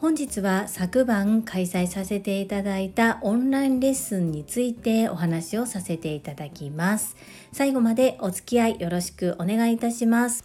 本日は昨晩開催させていただいたオンラインレッスンについてお話をさせていただきます最後までお付き合いよろしくお願いいたします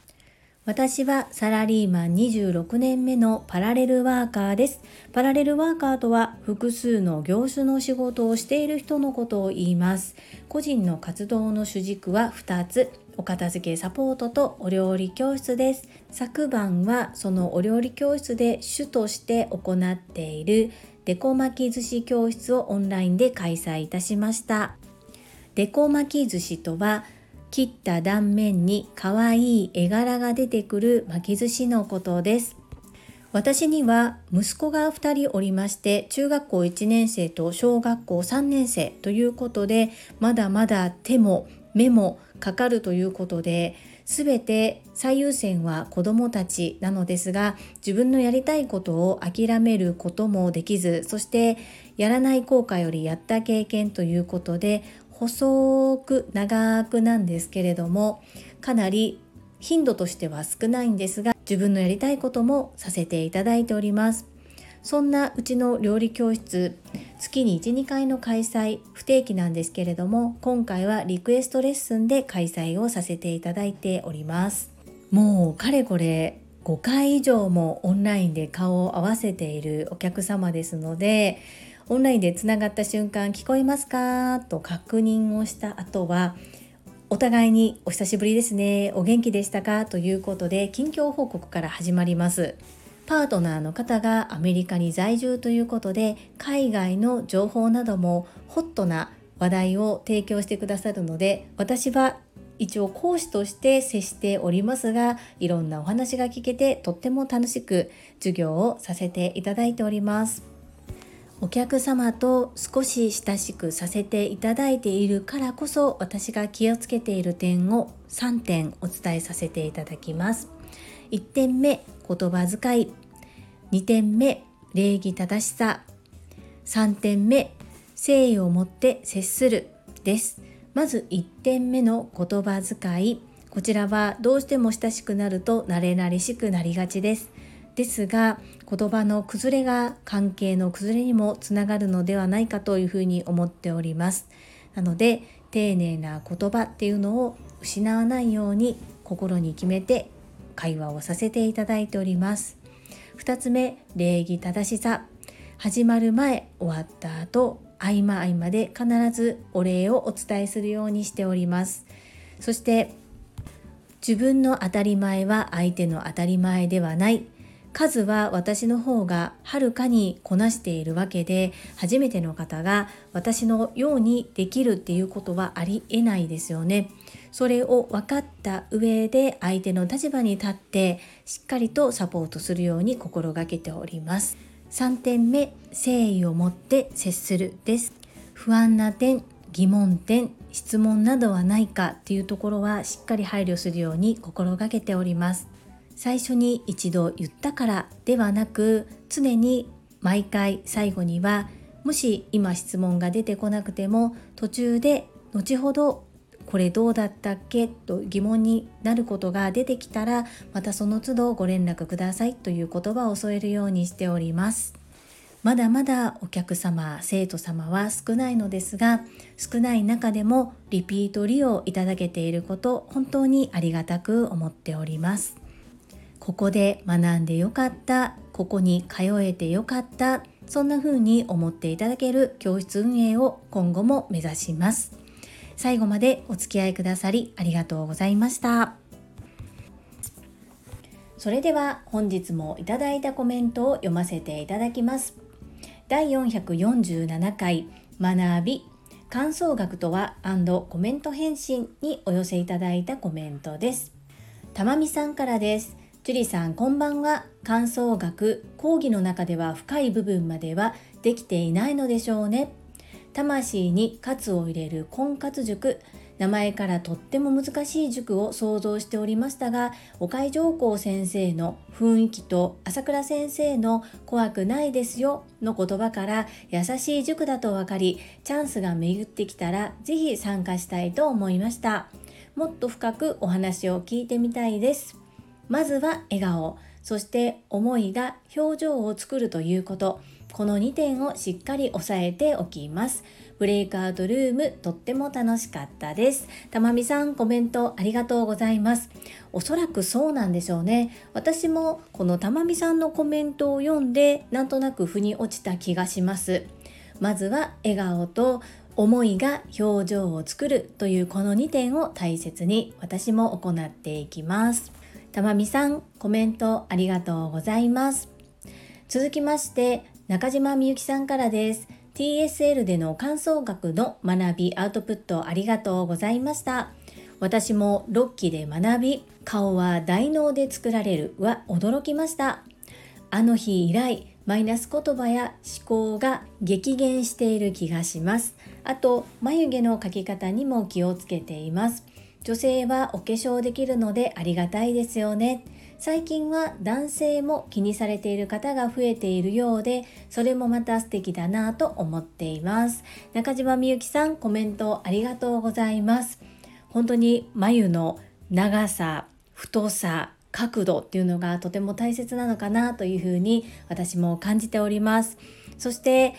私はサラリーマン26年目のパラレルワーカーです。パラレルワーカーとは複数の業種の仕事をしている人のことを言います。個人の活動の主軸は2つ。お片付けサポートとお料理教室です。昨晩はそのお料理教室で主として行っているデコ巻き寿司教室をオンラインで開催いたしました。デコ巻き寿司とは切った断面に可愛い絵柄が出てくる巻き寿司のことです。私には息子が2人おりまして中学校1年生と小学校3年生ということでまだまだ手も目もかかるということで全て最優先は子どもたちなのですが自分のやりたいことを諦めることもできずそしてやらない効果よりやった経験ということで細く長くなんですけれどもかなり頻度としては少ないんですが自分のやりたいこともさせていただいております。そんなうちの料理教室月に12回の開催不定期なんですけれども今回はリクエストレッスンで開催をさせていただいております。もうかれこれ5回以上もオンラインで顔を合わせているお客様ですのでオンラインでつながった瞬間聞こえますか？と確認をした後はお互いにお久しぶりですねお元気でしたか？ということで近況報告から始まります。パートナーの方がアメリカに在住ということで海外の情報などもホットな話題を提供してくださるので私は一応講師として接しておりますがいろんなお話が聞けてとっても楽しく授業をさせていただいております。お客様と少し親しくさせていただいているからこそ私が気をつけている点を3点お伝えさせていただきます。1点目言葉遣い。2点目礼儀正しさ。3点目誠意を持って接する。です。まず1点目の言葉遣い。こちらはどうしても親しくなると慣れ慣れしくなりがちです。ですが言葉の崩れが関係の崩れにもつながるのではないかというふうに思っております。なので丁寧な言葉っていうのを失わないように心に決めて会話をさせていただいております。2つ目礼儀正しさ。始まる前終わった後合間合間で必ずお礼をお伝えするようにしております。そして自分の当たり前は相手の当たり前ではない。数は私の方がはるかにこなしているわけで初めての方が私のようにできるっていうことはありえないですよね。それを分かった上で相手の立場に立ってしっかりとサポートするように心がけております。3点目誠意を持って接するです不安な点疑問点質問などはないかっていうところはしっかり配慮するように心がけております最初に一度言ったからではなく常に毎回最後にはもし今質問が出てこなくても途中で後ほどこれどうだったっけ？と疑問になることが出てきたらまたその都度ご連絡くださいという言葉を添えるようにしております。まだまだお客様生徒様は少ないのですが少ない中でもリピート利用いただけていること本当にありがたく思っております。ここで学んでよかったここに通えてよかったそんな風に思っていただける教室運営を今後も目指します。最後までお付き合いくださりありがとうございました。それでは本日もいただいたコメントを読ませていただきます。第447回学び感想学とはコメント返信にお寄せいただいたコメントです。たまみさんからです。ジュリさんこんばんは。感想学講義の中では深い部分まではできていないのでしょうね。魂に活を入れる婚活塾。名前からとっても難しい塾を想像しておりましたが岡井上皇先生の雰囲気と朝倉先生の怖くないですよの言葉から優しい塾だと分かりチャンスが巡ってきたら是非参加したいと思いました。もっと深くお話を聞いてみたいです。まずは笑顔。そして思いが表情を作るということ。この2点をしっかり押さえておきます。ブレイクアウトルームとっても楽しかったです。たまみさんコメントありがとうございます。おそらくそうなんでしょうね。私もこのたまみさんのコメントを読んでなんとなく腑に落ちた気がします。まずは笑顔と思いが表情を作るというこの2点を大切に私も行っていきます。たまみさんコメントありがとうございます。続きまして中島みゆきさんからです。TSL での感想学の学びアウトプットありがとうございました。私も6期で学び顔は大脳で作られるは驚きました。あの日以来マイナス言葉や思考が激減している気がします。あと眉毛の描き方にも気をつけています。女性はお化粧できるのでありがたいですよね。最近は男性も気にされている方が増えているようでそれもまた素敵だなと思っています。中島みゆきさんコメントありがとうございます。本当に眉の長さ太さ角度っていうのがとても大切なのかなというふうに私も感じております。そして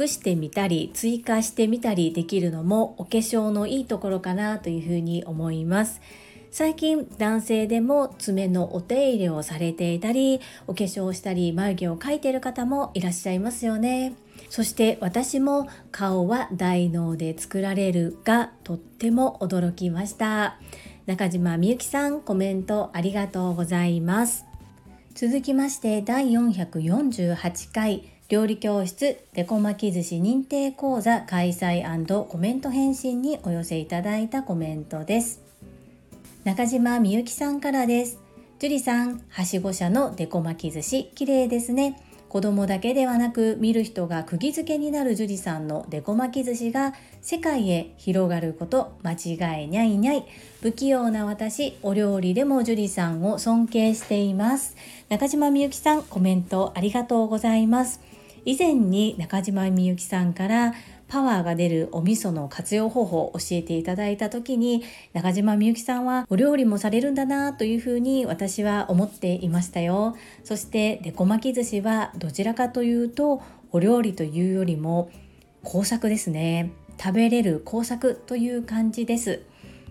隠してみたり追加してみたりできるのもお化粧のいいところかなというふうに思います。最近男性でも爪のお手入れをされていたりお化粧をしたり眉毛を描いている方もいらっしゃいますよね。そして私も顔は大脳で作られるがとっても驚きました。中島みゆきさんコメントありがとうございます。続きまして第448回料理教室デコ巻き寿司認定講座開催コメント返信にお寄せいただいたコメントです。中島みゆきさんからです。樹里さん、はしご車のデコ巻き寿司、綺麗ですね。子供だけではなく見る人が釘付けになる樹里さんのデコ巻き寿司が世界へ広がること間違いにゃいにゃい不器用な私お料理でも樹里さんを尊敬しています中島みゆきさんコメントありがとうございます以前に中島みゆきさんからパワーが出るお味噌の活用方法を教えていただいた時に中島みゆきさんはお料理もされるんだなというふうに私は思っていましたよ。そしてデコ巻き寿司はどちらかというとお料理というよりも工作ですね。食べれる工作という感じです。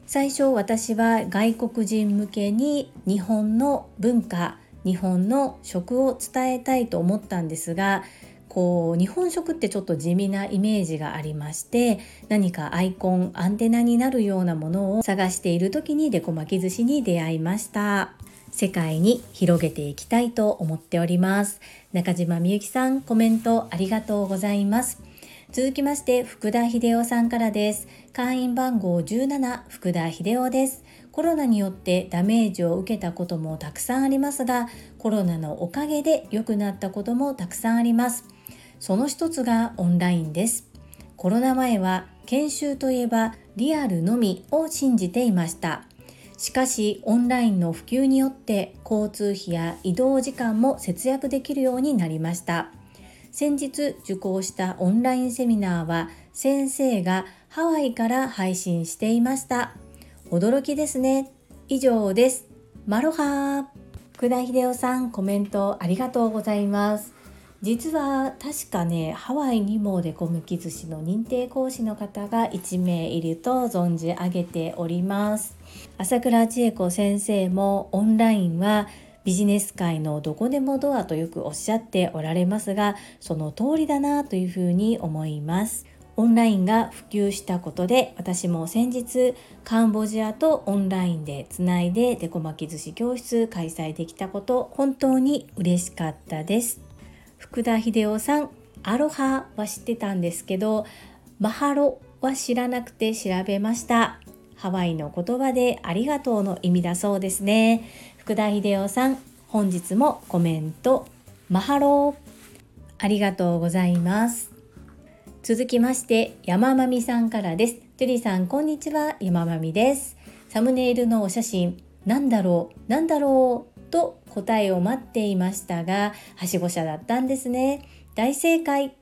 最初私は外国人向けに日本の文化日本の食を伝えたいと思ったんですがこう日本食ってちょっと地味なイメージがありまして何かアイコンアンテナになるようなものを探している時にデコ巻き寿司に出会いました。世界に広げていきたいと思っております。中島みゆきさんコメントありがとうございます。続きまして福田秀夫さんからです。会員番号17福田秀夫です。コロナによってダメージを受けたこともたくさんありますがコロナのおかげで良くなったこともたくさんあります。その一つがオンラインです。コロナ前は研修といえばリアルのみを信じていました。しかしオンラインの普及によって交通費や移動時間も節約できるようになりました。先日受講したオンラインセミナーは先生がハワイから配信していました。驚きですね。以上です。マロハー。福田秀夫さんコメントありがとうございます。実は確かねハワイにもデコむき寿司の認定講師の方が1名いると存じ上げております。朝倉千恵子先生もオンラインはビジネス界のどこでもドアとよくおっしゃっておられますがその通りだなというふうに思います。オンラインが普及したことで私も先日カンボジアとオンラインでつないでデコ巻き寿司教室開催できたこと本当に嬉しかったです。福田秀夫さんアロハは知ってたんですけどマハロは知らなくて調べました。ハワイの言葉でありがとうの意味だそうですね。福田秀夫さん本日もコメント。マハロありがとうございます。続きまして山まみさんからです。ジュリさんこんにちは。山まみです。サムネイルのお写真なんだろうなんだろうと答えを待っていましたがはしご車だったんですね。大正解。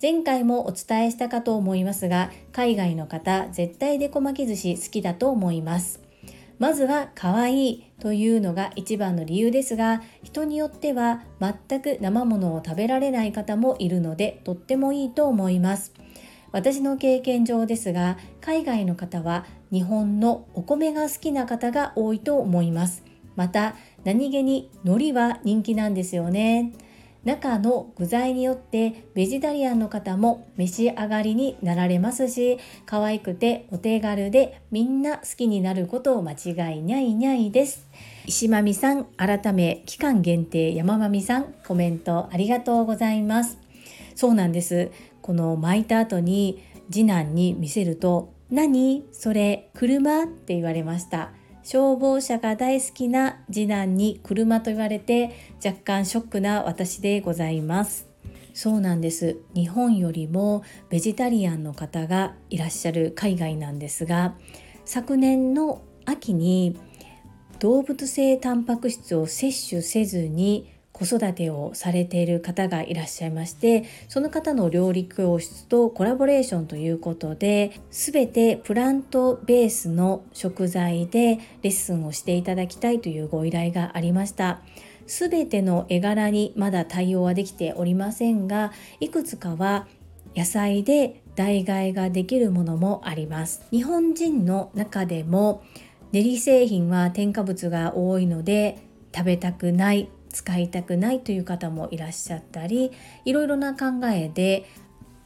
前回もお伝えしたかと思いますが海外の方絶対デコ巻き寿司好きだと思います。まずは可愛いというのが一番の理由ですが人によっては全く生ものを食べられない方もいるのでとってもいいと思います。私の経験上ですが海外の方は日本のお米が好きな方が多いと思います。また何気に海苔は人気なんですよね。中の具材によってベジタリアンの方も召し上がりになられますし可愛くてお手軽でみんな好きになることを間違いにゃいにゃいです。石まみさん改め期間限定山まみさんコメントありがとうございます。そうなんです。この巻いた後に次男に見せると何それ車？って言われました。消防車が大好きな次男に車と言われて若干ショックな私でございます。そうなんです。日本よりもベジタリアンの方がいらっしゃる海外なんですが昨年の秋に動物性タンパク質を摂取せずに子育てをされている方がいらっしゃいましてその方の料理教室とコラボレーションということで全てプラントベースの食材でレッスンをしていただきたいというご依頼がありました。全ての絵柄にまだ対応はできておりませんがいくつかは野菜で代替ができるものもあります日本人の中でも練り製品は添加物が多いので食べたくない使いたくないという方もいらっしゃったりいろいろな考えで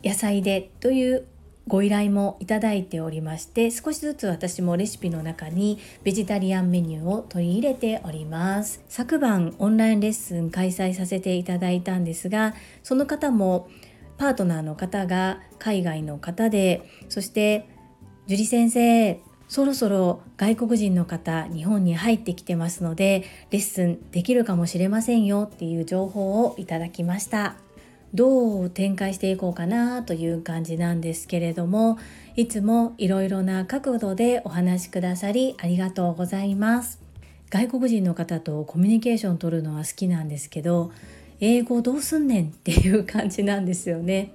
野菜でというご依頼もいただいておりまして少しずつ私もレシピの中にベジタリアンメニューを取り入れております。昨晩オンラインレッスン開催させていただいたんですがその方もパートナーの方が海外の方でそして樹里先生そろそろ外国人の方日本に入ってきてますのでレッスンできるかもしれませんよっていう情報をいただきました。どう展開していこうかなという感じなんですけれどもいつもいろいろな角度でお話しくださりありがとうございます。外国人の方とコミュニケーション取るのは好きなんですけど英語どうすんねんっていう感じなんですよね。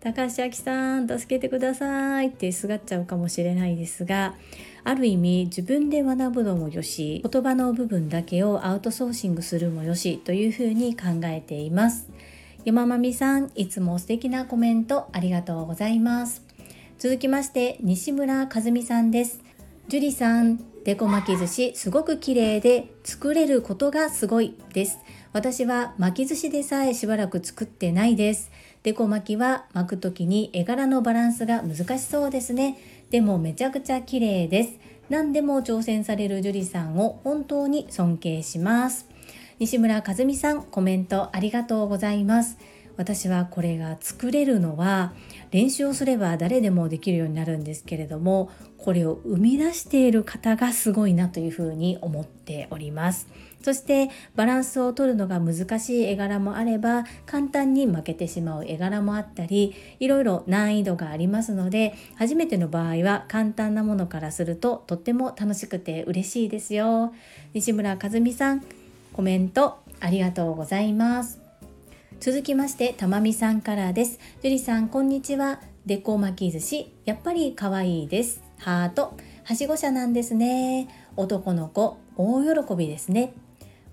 高橋明さん助けてくださいってすがっちゃうかもしれないですがある意味自分で学ぶのもよし言葉の部分だけをアウトソーシングするもよしというふうに考えています。山まみさんいつも素敵なコメントありがとうございます。続きまして西村和美さんです。樹里さんデコ巻き寿司すごく綺麗で作れることがすごいです。私は巻き寿司でさえしばらく作ってないです。デコ巻きは巻く時に絵柄のバランスが難しそうですね。でもめちゃくちゃ綺麗です。何でも挑戦される樹里さんを本当に尊敬します。西村和美さんコメントありがとうございます。私はこれが作れるのは練習をすれば誰でもできるようになるんですけれどもこれを生み出している方がすごいなというふうに思っております。そしてバランスを取るのが難しい絵柄もあれば簡単に負けてしまう絵柄もあったりいろいろ難易度がありますので初めての場合は簡単なものからするととっても楽しくて嬉しいですよ。西村和美さんコメントありがとうございます。続きましてたまみさんからです。樹里さんこんにちは。デコ巻き寿司やっぱり可愛いです。ハート。はしご車なんですね。男の子大喜びですね。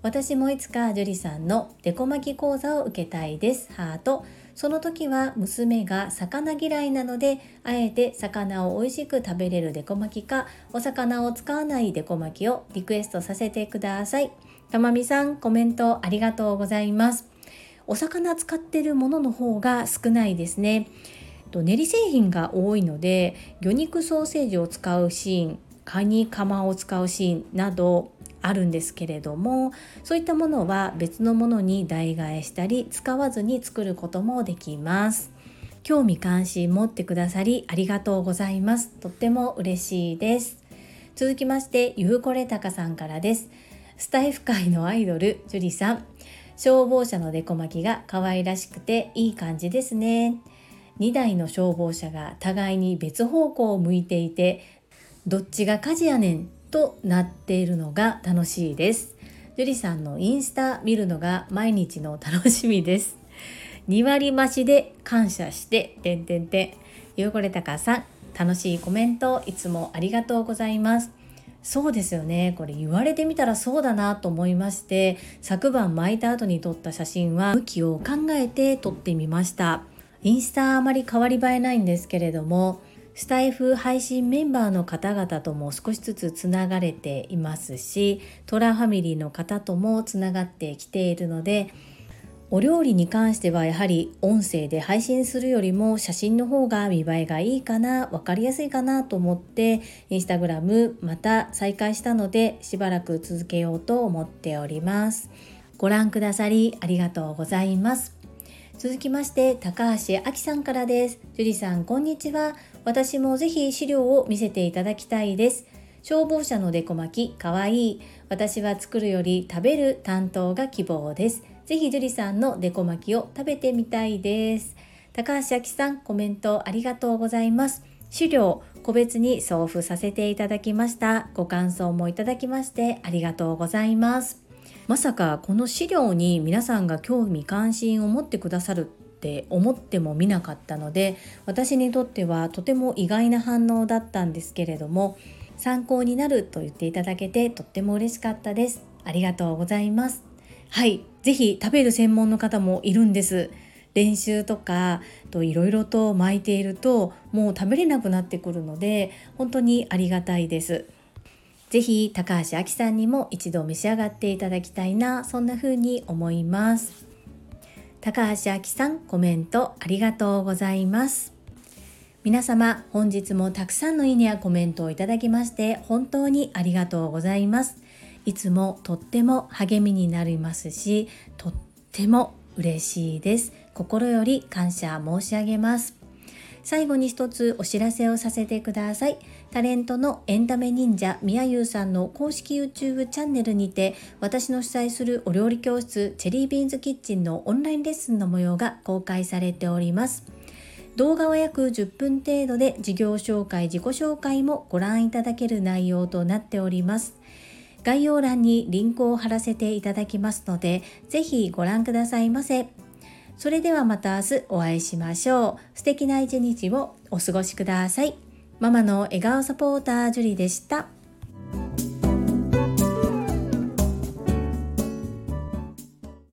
私もいつか樹里さんのデコ巻き講座を受けたいです。ハート。その時は娘が魚嫌いなのであえて魚を美味しく食べれるデコ巻きかお魚を使わないデコ巻きをリクエストさせてください。たまみさんコメントありがとうございます。お魚使ってるものの方が少ないですね。練り製品が多いので魚肉ソーセージを使うシーンカニカマを使うシーンなどあるんですけれどもそういったものは別のものに代替えしたり使わずに作ることもできます。興味関心持ってくださりありがとうございます。とっても嬉しいです。続きましてゆうこれたかさんからです。スタイフ界のアイドル樹里さん。消防車のデコ巻きが可愛らしくていい感じですね。2台の消防車が互いに別方向を向いていてどっちが火事やねんとなっているのが楽しいです。樹里さんのインスタ見るのが毎日の楽しみです。2割増しで感謝しててんてんてん。ゆうこれたかさん楽しいコメントいつもありがとうございます。そうですよね。これ言われてみたらそうだなと思いまして昨晩巻いた後に撮った写真は向きを考えて撮ってみました。インスタあまり変わり映えないんですけれどもスタイフ配信メンバーの方々とも少しずつつながれていますしトラファミリーの方ともつながってきているのでお料理に関してはやはり音声で配信するよりも写真の方が見栄えがいいかな分かりやすいかなと思ってインスタグラムまた再開したのでしばらく続けようと思っております。ご覧くださりありがとうございます。続きまして高橋あきさんからです樹里さんこんにちは私もぜひ資料を見せていただきたいです消防車のデコ巻きかわいい私は作るより食べる担当が希望ですぜひ樹里さんのデコ巻きを食べてみたいです。高橋明さん、コメントありがとうございます。資料、個別に送付させていただきました。ご感想もいただきましてありがとうございます。まさかこの資料に皆さんが興味関心を持ってくださるって思ってもみなかったので私にとってはとても意外な反応だったんですけれども参考になると言っていただけてとっても嬉しかったです。ありがとうございます。はい。ぜひ食べる専門の方もいるんです。練習とかといろいろと巻いているともう食べれなくなってくるので本当にありがたいです。ぜひ高橋明さんにも一度召し上がっていただきたいなそんな風に思います。高橋明さんコメントありがとうございます。皆様本日もたくさんのいいねやコメントをいただきまして本当にありがとうございます。いつもとっても励みになりますしとっても嬉しいです。心より感謝申し上げます。最後に一つお知らせをさせてください。タレントのエンタメ忍者みやゆうさんの公式 YouTube チャンネルにて私の主催するお料理教室チェリービーンズキッチンのオンラインレッスンの模様が公開されております動画は約10分程度で事業紹介自己紹介もご覧いただける内容となっております概要欄にリンクを貼らせていただきますので、ぜひご覧くださいませ。それではまた明日お会いしましょう。素敵な一日をお過ごしください。ママの笑顔サポータージュリでした。